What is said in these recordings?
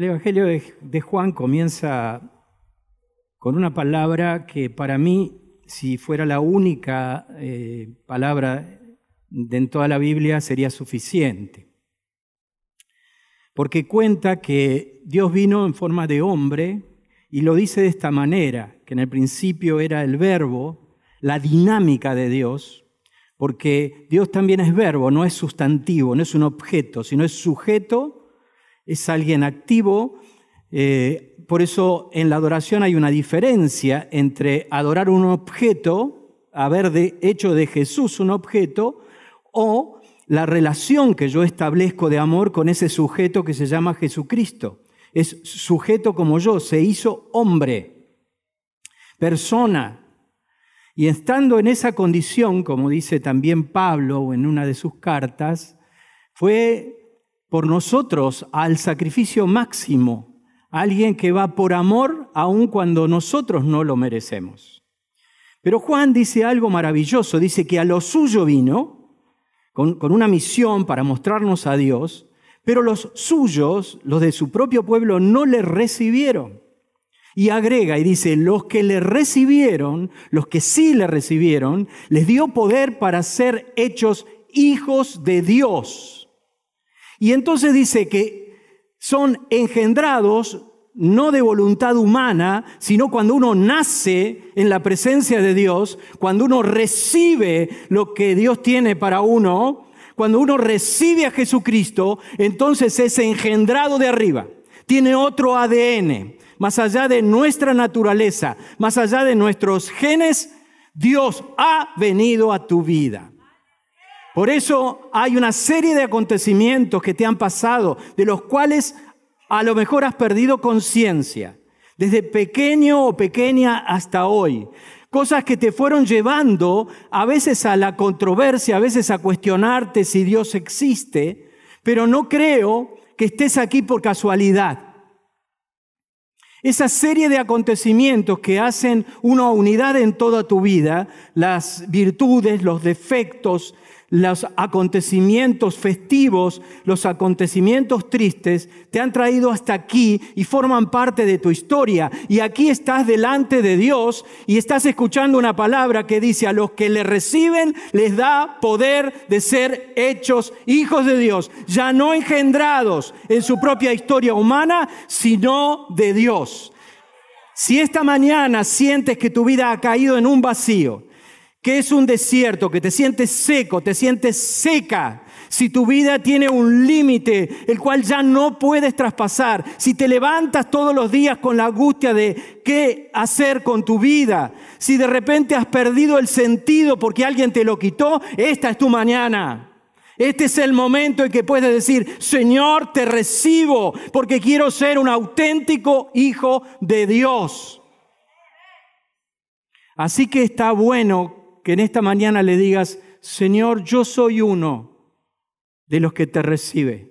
El Evangelio de Juan comienza con una palabra que para mí, si fuera la única eh, palabra en toda la Biblia, sería suficiente. Porque cuenta que Dios vino en forma de hombre y lo dice de esta manera, que en el principio era el verbo, la dinámica de Dios, porque Dios también es verbo, no es sustantivo, no es un objeto, sino es sujeto es alguien activo. Eh, por eso en la adoración hay una diferencia entre adorar un objeto, haber hecho de Jesús un objeto, o la relación que yo establezco de amor con ese sujeto que se llama Jesucristo. Es sujeto como yo, se hizo hombre, persona. Y estando en esa condición, como dice también Pablo en una de sus cartas, fue por nosotros al sacrificio máximo, alguien que va por amor aun cuando nosotros no lo merecemos. Pero Juan dice algo maravilloso, dice que a lo suyo vino, con, con una misión para mostrarnos a Dios, pero los suyos, los de su propio pueblo, no le recibieron. Y agrega y dice, los que le recibieron, los que sí le recibieron, les dio poder para ser hechos hijos de Dios y entonces dice que son engendrados no de voluntad humana, sino cuando uno nace en la presencia de Dios, cuando uno recibe lo que Dios tiene para uno, cuando uno recibe a Jesucristo, entonces es engendrado de arriba. Tiene otro ADN, más allá de nuestra naturaleza, más allá de nuestros genes, Dios ha venido a tu vida. Por eso hay una serie de acontecimientos que te han pasado, de los cuales a lo mejor has perdido conciencia, desde pequeño o pequeña hasta hoy. Cosas que te fueron llevando a veces a la controversia, a veces a cuestionarte si Dios existe, pero no creo que estés aquí por casualidad. Esa serie de acontecimientos que hacen una unidad en toda tu vida, las virtudes, los defectos, los acontecimientos festivos, los acontecimientos tristes, te han traído hasta aquí y forman parte de tu historia. Y aquí estás delante de Dios y estás escuchando una palabra que dice, a los que le reciben les da poder de ser hechos hijos de Dios, ya no engendrados en su propia historia humana, sino de Dios. Si esta mañana sientes que tu vida ha caído en un vacío, que es un desierto, que te sientes seco, te sientes seca, si tu vida tiene un límite el cual ya no puedes traspasar, si te levantas todos los días con la angustia de qué hacer con tu vida, si de repente has perdido el sentido porque alguien te lo quitó, esta es tu mañana. Este es el momento en que puedes decir, Señor, te recibo porque quiero ser un auténtico hijo de Dios. Así que está bueno que en esta mañana le digas, Señor, yo soy uno de los que te recibe.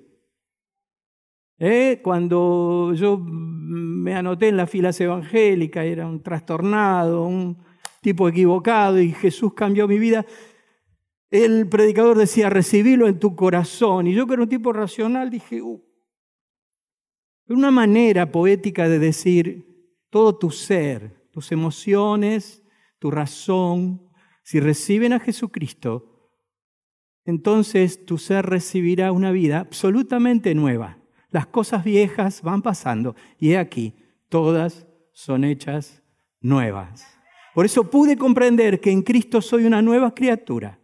¿Eh? Cuando yo me anoté en las filas evangélicas, era un trastornado, un tipo equivocado y Jesús cambió mi vida, el predicador decía, recibilo en tu corazón. Y yo que era un tipo racional dije, uh, una manera poética de decir todo tu ser, tus emociones, tu razón, si reciben a Jesucristo, entonces tu ser recibirá una vida absolutamente nueva. Las cosas viejas van pasando y he aquí, todas son hechas nuevas. Por eso pude comprender que en Cristo soy una nueva criatura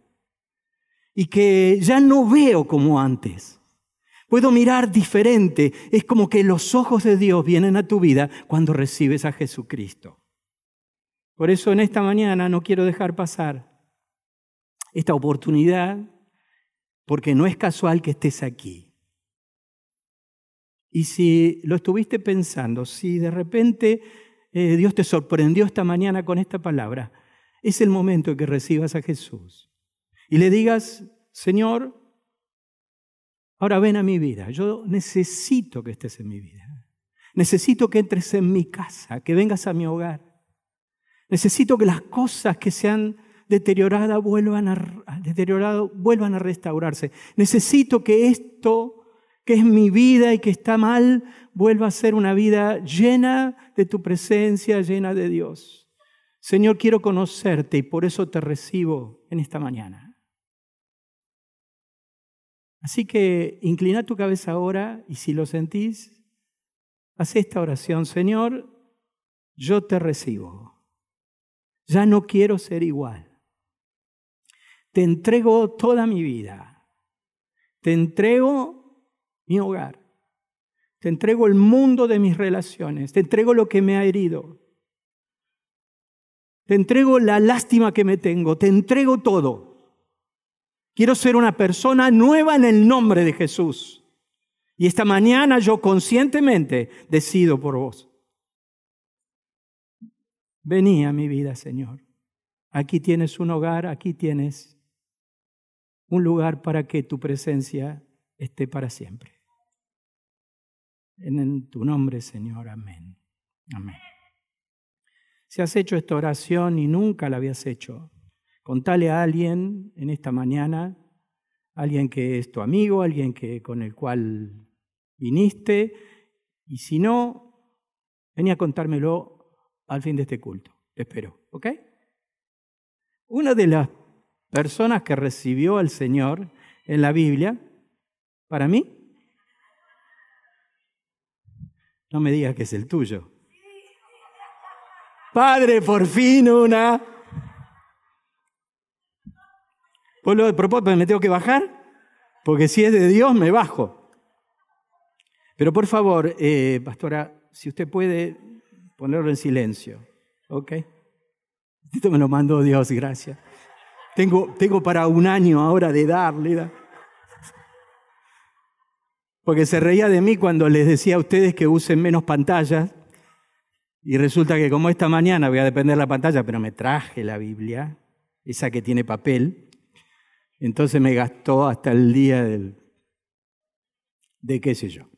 y que ya no veo como antes. Puedo mirar diferente. Es como que los ojos de Dios vienen a tu vida cuando recibes a Jesucristo. Por eso en esta mañana no quiero dejar pasar esta oportunidad, porque no es casual que estés aquí. Y si lo estuviste pensando, si de repente eh, Dios te sorprendió esta mañana con esta palabra, es el momento en que recibas a Jesús y le digas, Señor, ahora ven a mi vida, yo necesito que estés en mi vida. Necesito que entres en mi casa, que vengas a mi hogar. Necesito que las cosas que se han deteriorado vuelvan a, deteriorado vuelvan a restaurarse. Necesito que esto que es mi vida y que está mal, vuelva a ser una vida llena de tu presencia, llena de Dios. Señor, quiero conocerte y por eso te recibo en esta mañana. Así que inclina tu cabeza ahora y si lo sentís, haz esta oración. Señor, yo te recibo. Ya no quiero ser igual. Te entrego toda mi vida. Te entrego mi hogar. Te entrego el mundo de mis relaciones. Te entrego lo que me ha herido. Te entrego la lástima que me tengo. Te entrego todo. Quiero ser una persona nueva en el nombre de Jesús. Y esta mañana yo conscientemente decido por vos. Vení a mi vida, Señor. Aquí tienes un hogar, aquí tienes un lugar para que tu presencia esté para siempre. En tu nombre, Señor. Amén. Amén. Si has hecho esta oración y nunca la habías hecho, contale a alguien en esta mañana, alguien que es tu amigo, alguien que, con el cual viniste, y si no, venía a contármelo al fin de este culto. Espero, ¿ok? Una de las personas que recibió al Señor en la Biblia, para mí, No me digas que es el tuyo. Padre, por fin una. Pues lo de propósito, ¿me tengo que bajar? Porque si es de Dios, me bajo. Pero por favor, eh, pastora, si usted puede ponerlo en silencio, ¿ok? Esto me lo mandó Dios, gracias. Tengo, tengo para un año ahora de darle porque se reía de mí cuando les decía a ustedes que usen menos pantallas. Y resulta que como esta mañana voy a depender de la pantalla, pero me traje la Biblia, esa que tiene papel, entonces me gastó hasta el día del, de qué sé yo.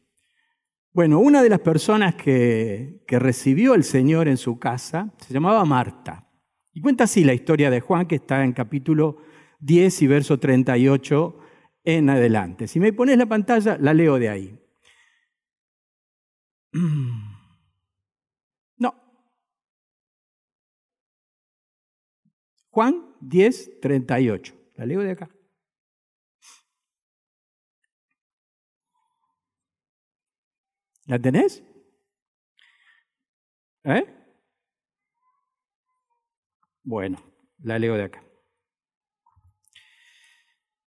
Bueno, una de las personas que, que recibió al Señor en su casa se llamaba Marta. Y cuenta así la historia de Juan, que está en capítulo 10 y verso 38 en adelante. Si me pones la pantalla, la leo de ahí. No. Juan 10, 38. La leo de acá. ¿La tenés? ¿Eh? Bueno, la leo de acá.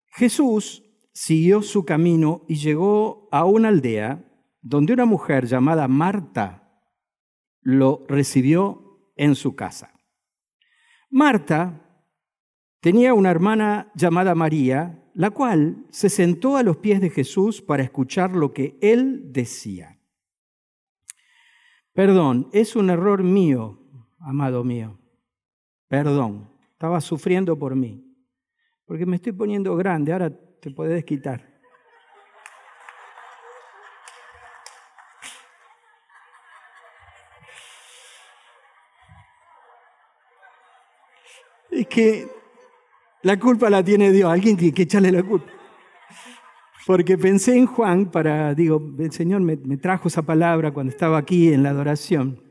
Jesús siguió su camino y llegó a una aldea donde una mujer llamada Marta lo recibió en su casa. Marta tenía una hermana llamada María, la cual se sentó a los pies de Jesús para escuchar lo que él decía. Perdón, es un error mío, amado mío. Perdón, estaba sufriendo por mí, porque me estoy poniendo grande, ahora te puedes quitar. Es que la culpa la tiene Dios, alguien tiene que echarle la culpa. Porque pensé en Juan para, digo, el Señor me, trajo esa palabra cuando estaba aquí en la adoración,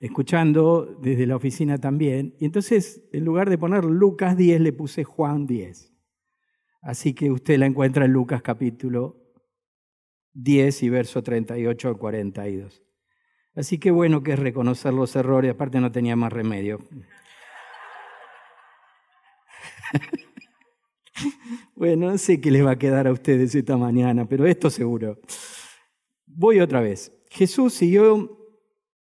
escuchando desde la oficina también. Y entonces, en lugar de poner Lucas 10, le puse Juan 10. Así que usted la encuentra en Lucas capítulo 10 y verso 38 al 42. Así que bueno que es reconocer los errores, aparte no tenía más remedio. bueno, no sé qué les va a quedar a ustedes esta mañana, pero esto seguro. Voy otra vez. Jesús siguió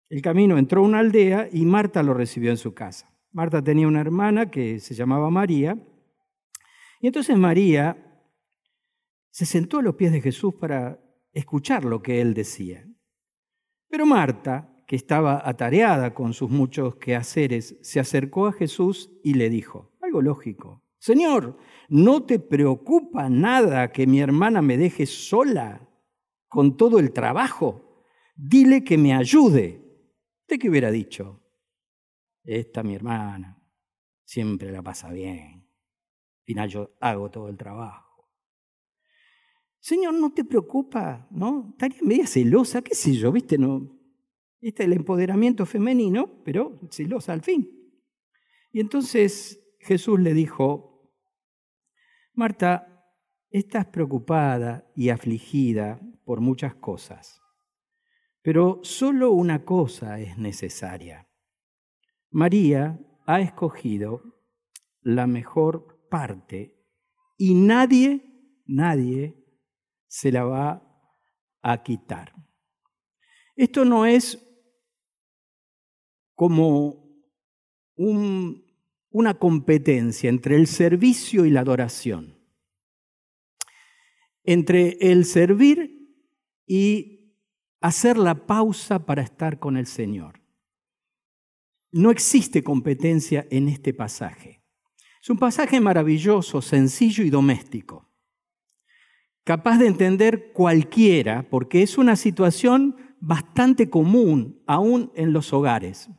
el camino, entró a una aldea y Marta lo recibió en su casa. Marta tenía una hermana que se llamaba María y entonces María se sentó a los pies de Jesús para escuchar lo que él decía. Pero Marta, que estaba atareada con sus muchos quehaceres, se acercó a Jesús y le dijo, algo lógico, Señor, ¿no te preocupa nada que mi hermana me deje sola con todo el trabajo? Dile que me ayude. ¿De qué hubiera dicho? Esta mi hermana siempre la pasa bien final yo hago todo el trabajo. Señor, no te preocupa, ¿no? Estaría media celosa, qué sé yo, ¿viste? No, este es el empoderamiento femenino, pero celosa al fin. Y entonces Jesús le dijo, Marta, estás preocupada y afligida por muchas cosas, pero solo una cosa es necesaria. María ha escogido la mejor parte y nadie, nadie se la va a quitar. Esto no es como una competencia entre el servicio y la adoración, entre el servir y hacer la pausa para estar con el Señor. No existe competencia en este pasaje. Es un pasaje maravilloso, sencillo y doméstico, capaz de entender cualquiera, porque es una situación bastante común aún en los hogares.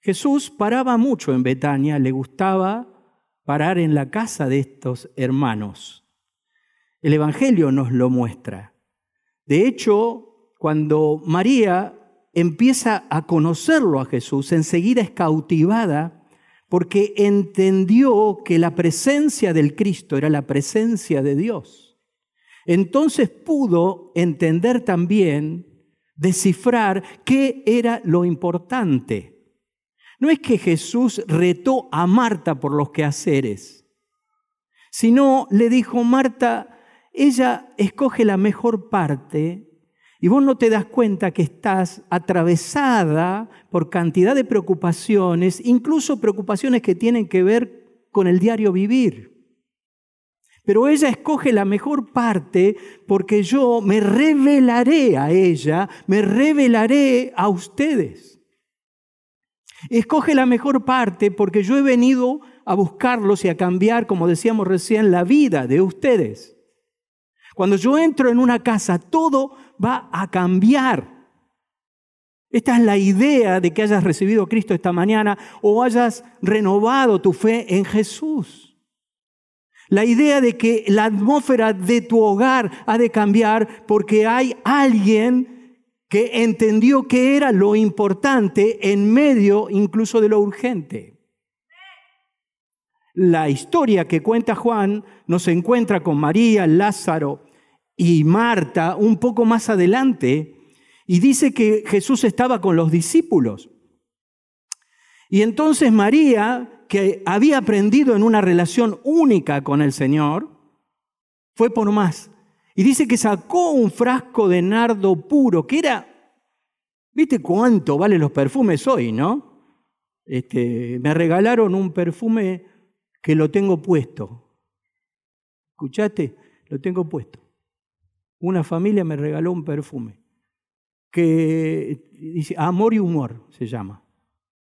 Jesús paraba mucho en Betania, le gustaba parar en la casa de estos hermanos. El Evangelio nos lo muestra. De hecho, cuando María empieza a conocerlo a Jesús, enseguida es cautivada porque entendió que la presencia del Cristo era la presencia de Dios. Entonces pudo entender también, descifrar qué era lo importante. No es que Jesús retó a Marta por los quehaceres, sino le dijo, Marta, ella escoge la mejor parte y vos no te das cuenta que estás atravesada por cantidad de preocupaciones, incluso preocupaciones que tienen que ver con el diario vivir. Pero ella escoge la mejor parte porque yo me revelaré a ella, me revelaré a ustedes. Escoge la mejor parte porque yo he venido a buscarlos y a cambiar, como decíamos recién, la vida de ustedes. Cuando yo entro en una casa, todo va a cambiar. Esta es la idea de que hayas recibido a Cristo esta mañana o hayas renovado tu fe en Jesús. La idea de que la atmósfera de tu hogar ha de cambiar porque hay alguien que entendió que era lo importante en medio incluso de lo urgente. La historia que cuenta Juan nos encuentra con María, Lázaro y Marta un poco más adelante y dice que Jesús estaba con los discípulos. Y entonces María, que había aprendido en una relación única con el Señor, fue por más y dice que sacó un frasco de nardo puro, que era, ¿viste cuánto valen los perfumes hoy, no? Este, me regalaron un perfume que lo tengo puesto. ¿Escuchaste? Lo tengo puesto. Una familia me regaló un perfume que dice amor y humor se llama.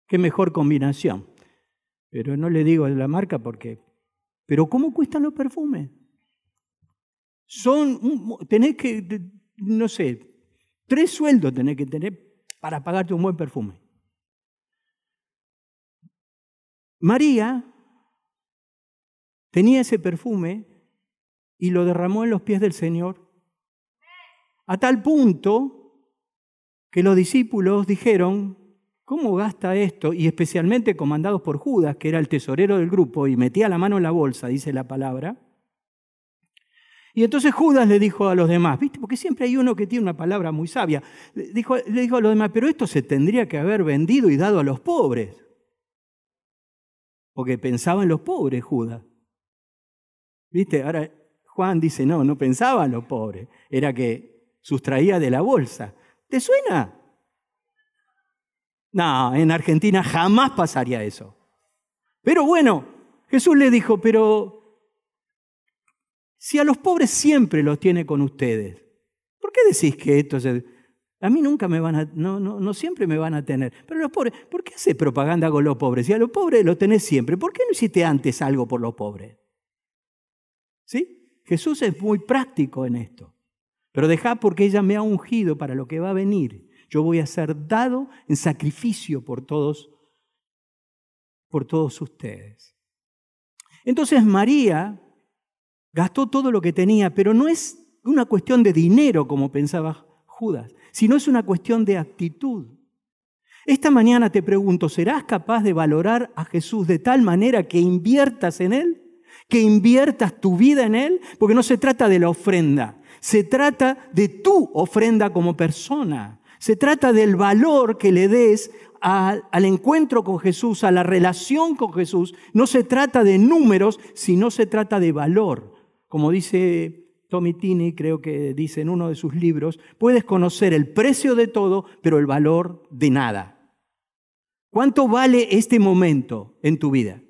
Qué mejor combinación. Pero no le digo la marca porque... Pero ¿cómo cuestan los perfumes? Son, tenés que, no sé, tres sueldos tenés que tener para pagarte un buen perfume. María tenía ese perfume y lo derramó en los pies del Señor, a tal punto que los discípulos dijeron, ¿cómo gasta esto? Y especialmente comandados por Judas, que era el tesorero del grupo y metía la mano en la bolsa, dice la palabra, y entonces Judas le dijo a los demás, ¿viste? Porque siempre hay uno que tiene una palabra muy sabia. Le dijo, le dijo a los demás, pero esto se tendría que haber vendido y dado a los pobres. Porque pensaba en los pobres Judas. ¿Viste? Ahora Juan dice, no, no pensaba en los pobres. Era que sustraía de la bolsa. ¿Te suena? No, en Argentina jamás pasaría eso. Pero bueno, Jesús le dijo, pero si a los pobres siempre los tiene con ustedes, ¿por qué decís que esto se... A mí nunca me van a, no, no, no siempre me van a tener. Pero los pobres, ¿por qué hace propaganda con los pobres? Si a los pobres los tenés siempre, ¿por qué no hiciste antes algo por los pobres? ¿Sí? Jesús es muy práctico en esto. Pero dejá porque ella me ha ungido para lo que va a venir. Yo voy a ser dado en sacrificio por todos, por todos ustedes. Entonces María Gastó todo lo que tenía, pero no es una cuestión de dinero como pensaba Judas, sino es una cuestión de actitud. Esta mañana te pregunto, ¿serás capaz de valorar a Jesús de tal manera que inviertas en Él? ¿Que inviertas tu vida en Él? Porque no se trata de la ofrenda, se trata de tu ofrenda como persona. Se trata del valor que le des al, encuentro con Jesús, a la relación con Jesús. No se trata de números, sino se trata de valor. Como dice Tommy Tini, creo que dice en uno de sus libros, puedes conocer el precio de todo, pero el valor de nada. ¿Cuánto vale este momento en tu vida?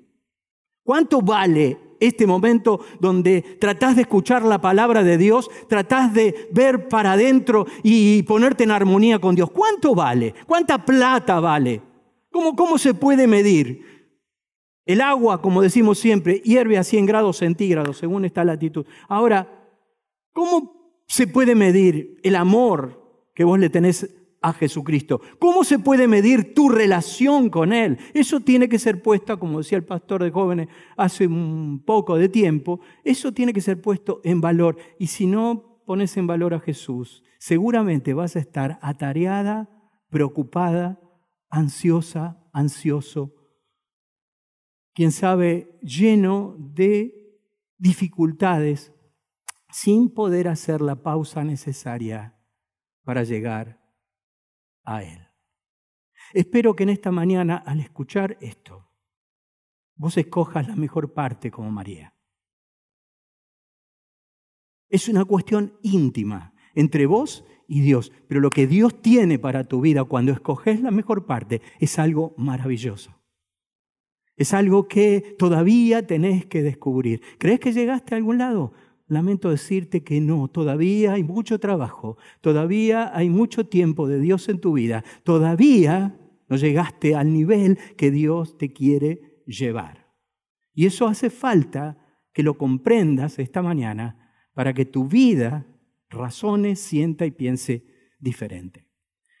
¿Cuánto vale este momento donde tratás de escuchar la palabra de Dios, tratás de ver para adentro y ponerte en armonía con Dios? ¿Cuánto vale? ¿Cuánta plata vale? ¿Cómo, cómo se puede medir? El agua, como decimos siempre, hierve a 100 grados centígrados según esta latitud. Ahora, ¿cómo se puede medir el amor que vos le tenés a Jesucristo. ¿Cómo se puede medir tu relación con Él? Eso tiene que ser puesto, como decía el pastor de jóvenes hace un poco de tiempo, eso tiene que ser puesto en valor. Y si no pones en valor a Jesús, seguramente vas a estar atareada, preocupada, ansiosa, ansioso, quién sabe, lleno de dificultades, sin poder hacer la pausa necesaria para llegar a Él. Espero que en esta mañana, al escuchar esto, vos escojas la mejor parte como María. Es una cuestión íntima entre vos y Dios, pero lo que Dios tiene para tu vida cuando escoges la mejor parte es algo maravilloso. Es algo que todavía tenés que descubrir. ¿Crees que llegaste a algún lado? lamento decirte que no, todavía hay mucho trabajo, todavía hay mucho tiempo de Dios en tu vida, todavía no llegaste al nivel que Dios te quiere llevar. Y eso hace falta que lo comprendas esta mañana para que tu vida razone, sienta y piense diferente.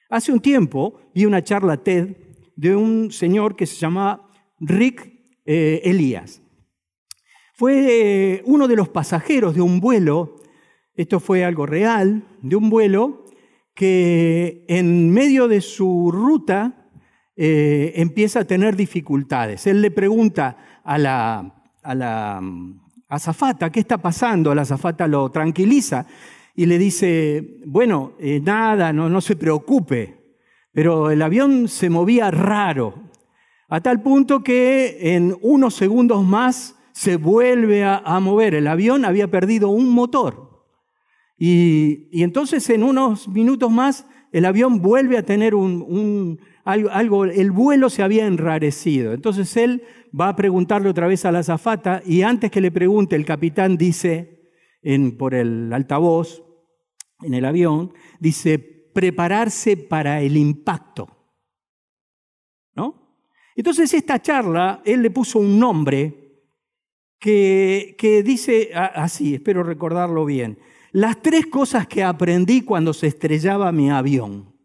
Hace un tiempo vi una charla TED de un señor que se llamaba Rick eh, Elías. Fue uno de los pasajeros de un vuelo, esto fue algo real, de un vuelo que en medio de su ruta eh, empieza a tener dificultades. Él le pregunta a la, a la azafata, ¿qué está pasando? La azafata lo tranquiliza y le dice, bueno, eh, nada, no, no se preocupe, pero el avión se movía raro, a tal punto que en unos segundos más se vuelve a, mover. El avión había perdido un motor. Y, entonces en unos minutos más el avión vuelve a tener un, algo, el vuelo se había enrarecido. Entonces él va a preguntarle otra vez a la azafata y antes que le pregunte el capitán dice en, por el altavoz en el avión, dice prepararse para el impacto. Entonces esta charla, él le puso un nombre que, dice así, espero recordarlo bien, las tres cosas que aprendí cuando se estrellaba mi avión.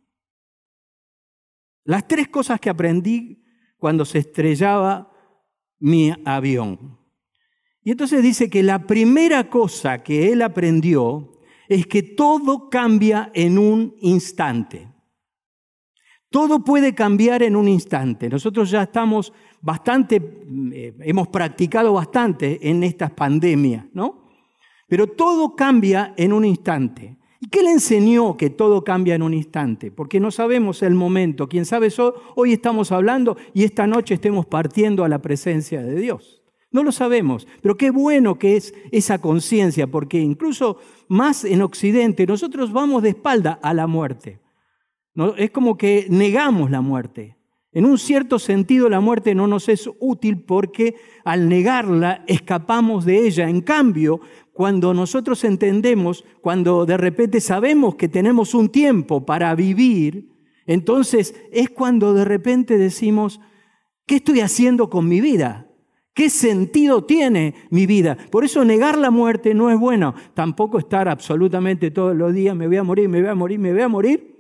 Las tres cosas que aprendí cuando se estrellaba mi avión. Y entonces dice que la primera cosa que él aprendió es que todo cambia en un instante. Todo puede cambiar en un instante. Nosotros ya estamos bastante, eh, hemos practicado bastante en estas pandemias, ¿no? Pero todo cambia en un instante. ¿Y qué le enseñó que todo cambia en un instante? Porque no sabemos el momento. Quién sabe, hoy estamos hablando y esta noche estemos partiendo a la presencia de Dios. No lo sabemos, pero qué bueno que es esa conciencia, porque incluso más en Occidente nosotros vamos de espalda a la muerte. Es como que negamos la muerte. En un cierto sentido la muerte no nos es útil porque al negarla escapamos de ella. En cambio, cuando nosotros entendemos, cuando de repente sabemos que tenemos un tiempo para vivir, entonces es cuando de repente decimos, ¿qué estoy haciendo con mi vida? ¿Qué sentido tiene mi vida? Por eso negar la muerte no es bueno. Tampoco estar absolutamente todos los días, me voy a morir, me voy a morir, me voy a morir.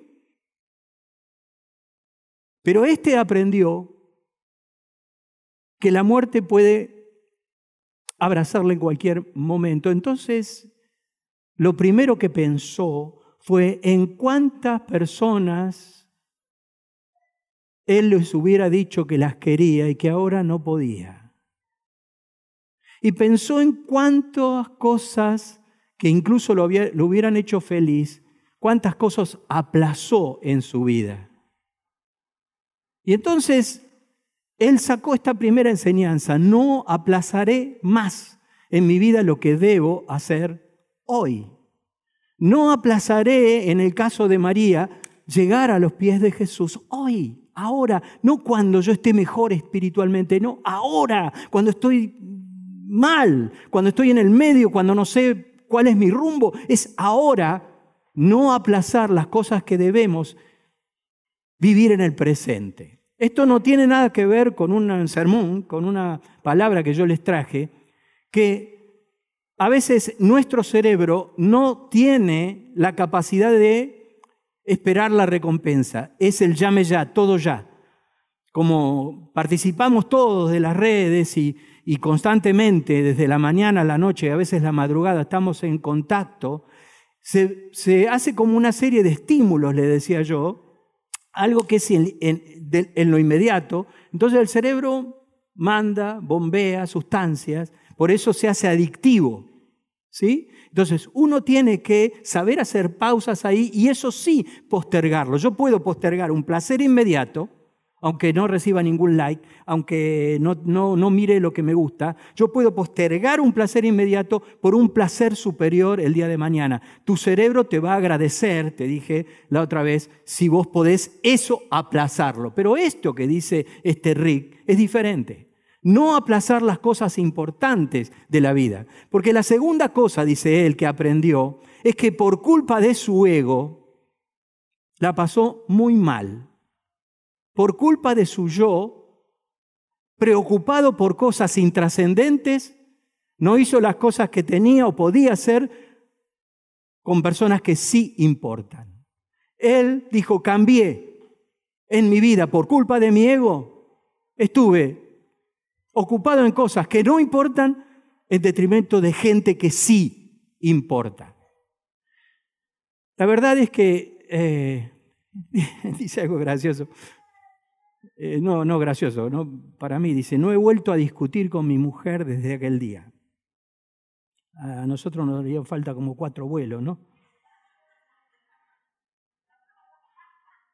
Pero este aprendió que la muerte puede abrazarla en cualquier momento. Entonces, lo primero que pensó fue en cuántas personas él les hubiera dicho que las quería y que ahora no podía. Y pensó en cuántas cosas que incluso lo, lo hubieran hecho feliz, cuántas cosas aplazó en su vida. Y entonces él sacó esta primera enseñanza, no aplazaré más en mi vida lo que debo hacer hoy. No aplazaré, en el caso de María, llegar a los pies de Jesús hoy, ahora, no cuando yo esté mejor espiritualmente, no, ahora, cuando estoy mal, cuando estoy en el medio, cuando no sé cuál es mi rumbo, es ahora no aplazar las cosas que debemos vivir en el presente. Esto no tiene nada que ver con un sermón, con una palabra que yo les traje, que a veces nuestro cerebro no tiene la capacidad de esperar la recompensa. Es el llame ya, todo ya. Como participamos todos de las redes y, constantemente, desde la mañana a la noche, a veces la madrugada, estamos en contacto, se, se hace como una serie de estímulos, le decía yo, algo que es en, lo inmediato, entonces el cerebro manda, bombea sustancias, por eso se hace adictivo. ¿sí? Entonces uno tiene que saber hacer pausas ahí y eso sí postergarlo. Yo puedo postergar un placer inmediato, aunque no reciba ningún like, aunque no, no, no, mire lo que me gusta, yo puedo postergar un placer inmediato por un placer superior el día de mañana. Tu cerebro te va a agradecer, te dije la otra vez, si vos podés eso aplazarlo. Pero esto que dice este Rick es diferente. No aplazar las cosas importantes de la vida. Porque la segunda cosa, dice él, que aprendió, es que por culpa de su ego, la pasó muy mal por culpa de su yo, preocupado por cosas intrascendentes, no hizo las cosas que tenía o podía hacer con personas que sí importan. Él dijo, cambié en mi vida por culpa de mi ego, estuve ocupado en cosas que no importan en detrimento de gente que sí importa. La verdad es que, eh, dice algo gracioso, eh, no, no, gracioso, no, para mí dice, no he vuelto a discutir con mi mujer desde aquel día. A nosotros nos haría falta como cuatro vuelos, ¿no?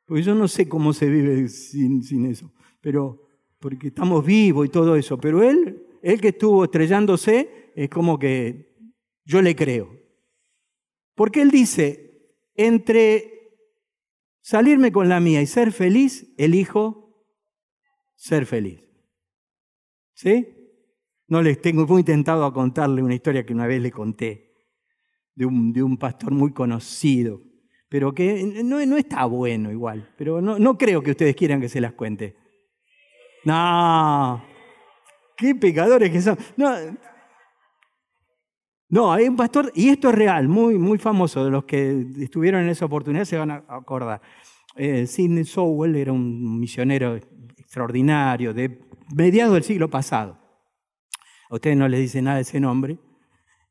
Porque yo no sé cómo se vive sin, sin eso, pero porque estamos vivos y todo eso, pero él, él que estuvo estrellándose, es como que yo le creo. Porque él dice, entre salirme con la mía y ser feliz, elijo ser feliz. ¿Sí? No les tengo muy intentado a contarle una historia que una vez le conté de un, de un pastor muy conocido, pero que no, no está bueno igual, pero no, no creo que ustedes quieran que se las cuente. No, qué pecadores que son. No, no, hay un pastor, y esto es real, muy, muy famoso, de los que estuvieron en esa oportunidad se van a acordar. Eh, Sidney Sowell era un misionero extraordinario de mediados del siglo pasado. A ustedes no les dice nada ese nombre,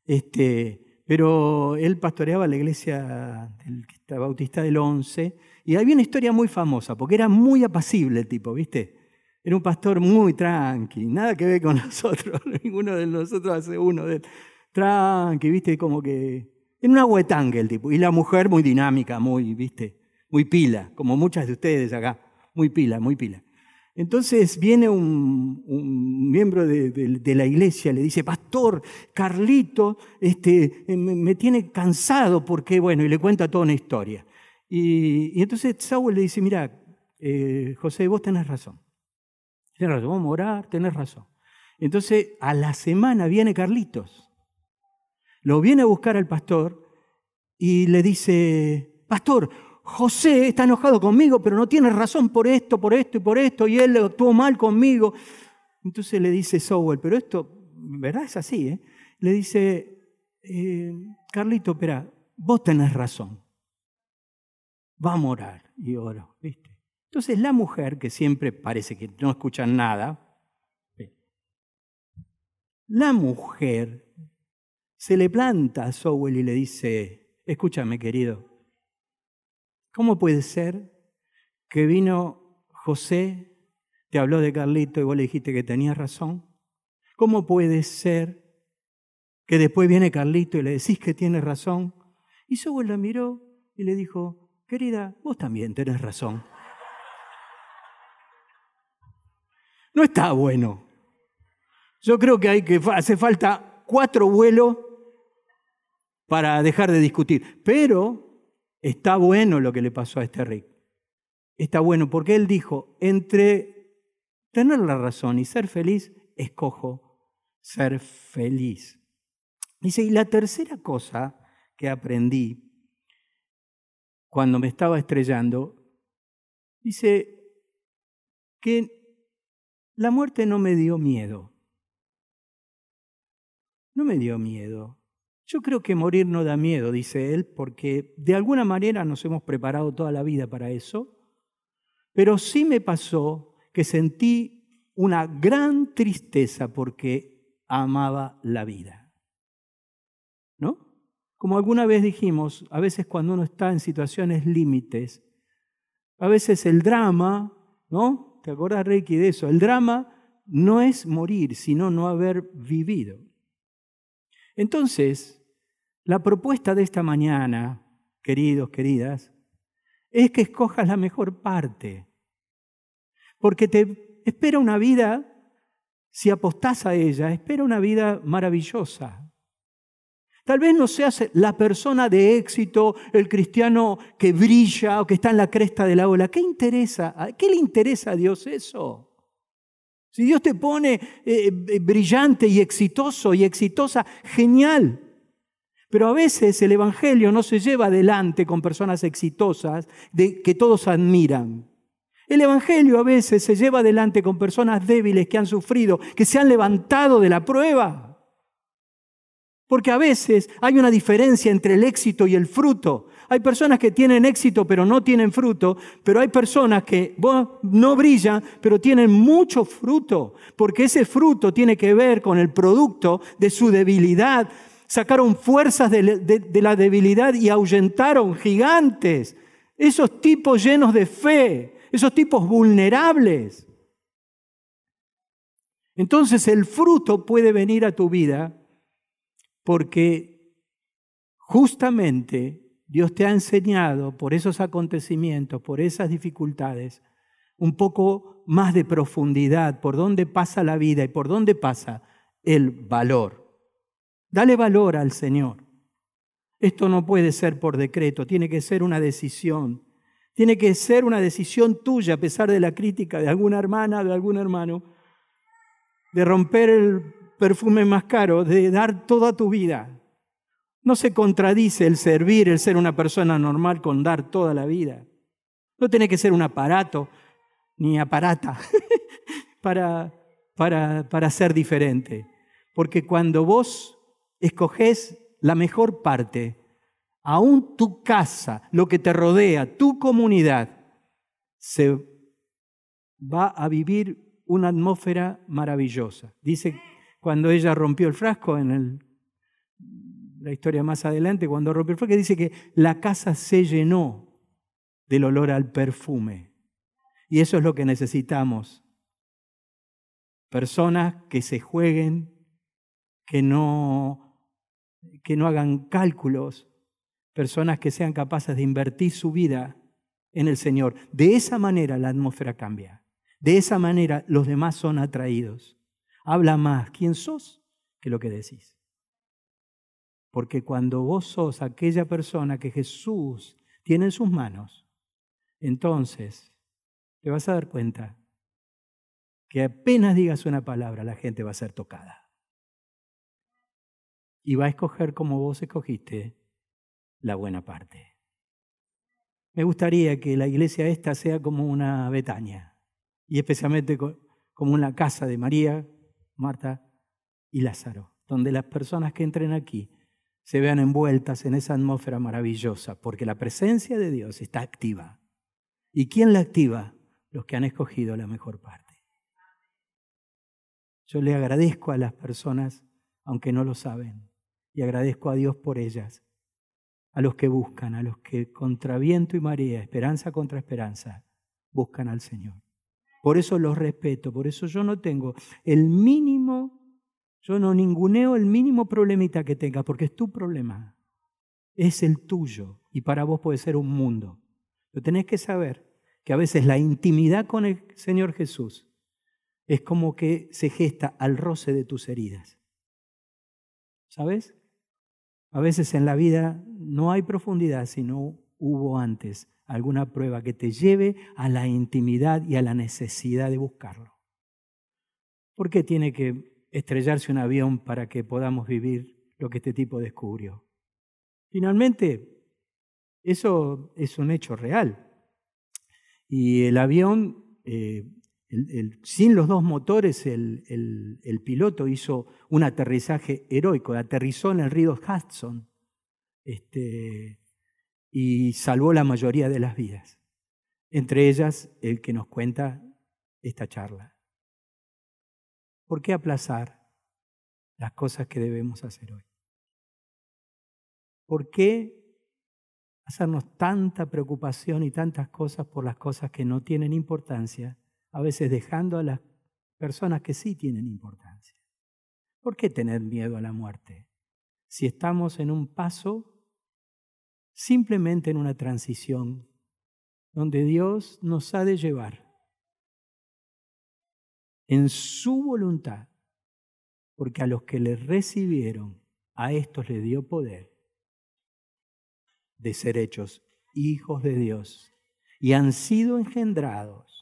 este, pero él pastoreaba la iglesia del, bautista del 11 y había una historia muy famosa porque era muy apacible el tipo, ¿viste? Era un pastor muy tranqui, nada que ver con nosotros, ninguno de nosotros hace uno de tranqui, ¿viste? Como que en una huetangue el tipo. Y la mujer muy dinámica, muy, ¿viste? Muy pila, como muchas de ustedes acá, muy pila, muy pila. Entonces viene un, miembro de, la iglesia, le dice, pastor, Carlito, este, me, tiene cansado porque, bueno, y le cuenta toda una historia. Y, entonces Saúl le dice, mira, eh, José, vos tenés razón. Tenés razón, vamos a orar, tenés razón. Entonces a la semana viene Carlitos, lo viene a buscar al pastor y le dice, pastor, José está enojado conmigo, pero no tiene razón por esto, por esto y por esto, y él actuó mal conmigo. Entonces le dice Sowell, pero esto, ¿verdad? Es así, ¿eh? Le dice, eh, Carlito, espera, vos tenés razón. Va a morar y oro, ¿viste? Entonces la mujer, que siempre parece que no escucha nada, La mujer se le planta a Sowell y le dice, escúchame querido, ¿cómo puede ser que vino José, te habló de Carlito y vos le dijiste que tenías razón? ¿Cómo puede ser que después viene Carlito y le decís que tiene razón? Y Sowell la miró y le dijo, querida, vos también tenés razón. No está bueno. Yo creo que hay que hace falta cuatro vuelos para dejar de discutir. Pero está bueno lo que le pasó a este Rick. Está bueno porque él dijo, entre tener la razón y ser feliz, escojo ser feliz. Dice, y la tercera cosa que aprendí cuando me estaba estrellando, dice que la muerte no me dio miedo. No me dio miedo. Yo creo que morir no da miedo, dice él, porque de alguna manera nos hemos preparado toda la vida para eso, pero sí me pasó que sentí una gran tristeza porque amaba la vida. ¿No? Como alguna vez dijimos, a veces cuando uno está en situaciones límites, a veces el drama, ¿no? ¿Te acuerdas, Reiki, de eso? El drama no es morir, sino no haber vivido. Entonces, la propuesta de esta mañana, queridos, queridas, es que escojas la mejor parte. Porque te espera una vida, si apostás a ella, espera una vida maravillosa. Tal vez no seas la persona de éxito, el cristiano que brilla o que está en la cresta de la ola. ¿Qué interesa? ¿Qué le interesa a Dios eso? Si Dios te pone eh, eh, brillante y exitoso y exitosa, genial. Pero a veces el Evangelio no se lleva adelante con personas exitosas de, que todos admiran. El Evangelio a veces se lleva adelante con personas débiles que han sufrido, que se han levantado de la prueba. Porque a veces hay una diferencia entre el éxito y el fruto. Hay personas que tienen éxito pero no tienen fruto, pero hay personas que no brillan pero tienen mucho fruto, porque ese fruto tiene que ver con el producto de su debilidad, sacaron fuerzas de, la debilidad y ahuyentaron gigantes. Esos tipos llenos de fe, esos tipos vulnerables. Entonces el fruto puede venir a tu vida porque justamente Dios te ha enseñado por esos acontecimientos, por esas dificultades, un poco más de profundidad, por dónde pasa la vida y por dónde pasa el valor. Dale valor al Señor. Esto no puede ser por decreto, tiene que ser una decisión. Tiene que ser una decisión tuya, a pesar de la crítica de alguna hermana, de algún hermano, de romper el perfume más caro, de dar toda tu vida. No se contradice el servir, el ser una persona normal con dar toda la vida. No tiene que ser un aparato ni aparata para, para, para ser diferente. Porque cuando vos escoges la mejor parte, aún tu casa, lo que te rodea, tu comunidad, se va a vivir una atmósfera maravillosa. Dice cuando ella rompió el frasco en la historia más adelante, cuando rompió el frasco, dice que la casa se llenó del olor al perfume. Y eso es lo que necesitamos. Personas que se jueguen, que no que no hagan cálculos, personas que sean capaces de invertir su vida en el Señor. De esa manera la atmósfera cambia. De esa manera los demás son atraídos. Habla más quién sos que lo que decís. Porque cuando vos sos aquella persona que Jesús tiene en sus manos, entonces te vas a dar cuenta que apenas digas una palabra, la gente va a ser tocada y va a escoger como vos escogiste la buena parte. Me gustaría que la iglesia esta sea como una Betania y especialmente como una casa de María, Marta y Lázaro, donde las personas que entren aquí se vean envueltas en esa atmósfera maravillosa, porque la presencia de Dios está activa. ¿Y quién la activa? Los que han escogido la mejor parte. Yo le agradezco a las personas, aunque no lo saben, y agradezco a Dios por ellas, a los que buscan, a los que contra viento y marea, esperanza contra esperanza, buscan al Señor. Por eso los respeto, por eso yo no tengo el mínimo, yo no ninguneo el mínimo problemita que tenga, porque es tu problema, es el tuyo, y para vos puede ser un mundo. Lo tenés que saber que a veces la intimidad con el Señor Jesús es como que se gesta al roce de tus heridas. ¿Sabes? A veces en la vida no hay profundidad si no hubo antes alguna prueba que te lleve a la intimidad y a la necesidad de buscarlo. ¿Por qué tiene que estrellarse un avión para que podamos vivir lo que este tipo descubrió? Finalmente, eso es un hecho real. Y el avión eh, sin los dos motores, el, piloto hizo un aterrizaje heroico, aterrizó en el río Hudson este, y salvó la mayoría de las vidas, entre ellas el que nos cuenta esta charla. ¿Por qué aplazar las cosas que debemos hacer hoy? ¿Por qué hacernos tanta preocupación y tantas cosas por las cosas que no tienen importancia? A veces dejando a las personas que sí tienen importancia. ¿Por qué tener miedo a la muerte? Si estamos en un paso, simplemente en una transición, donde Dios nos ha de llevar en su voluntad, porque a los que le recibieron, a estos le dio poder de ser hechos hijos de Dios y han sido engendrados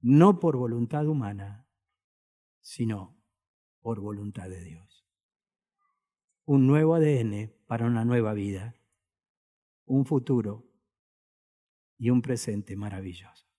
no por voluntad humana, sino por voluntad de Dios. Un nuevo ADN para una nueva vida, un futuro y un presente maravilloso.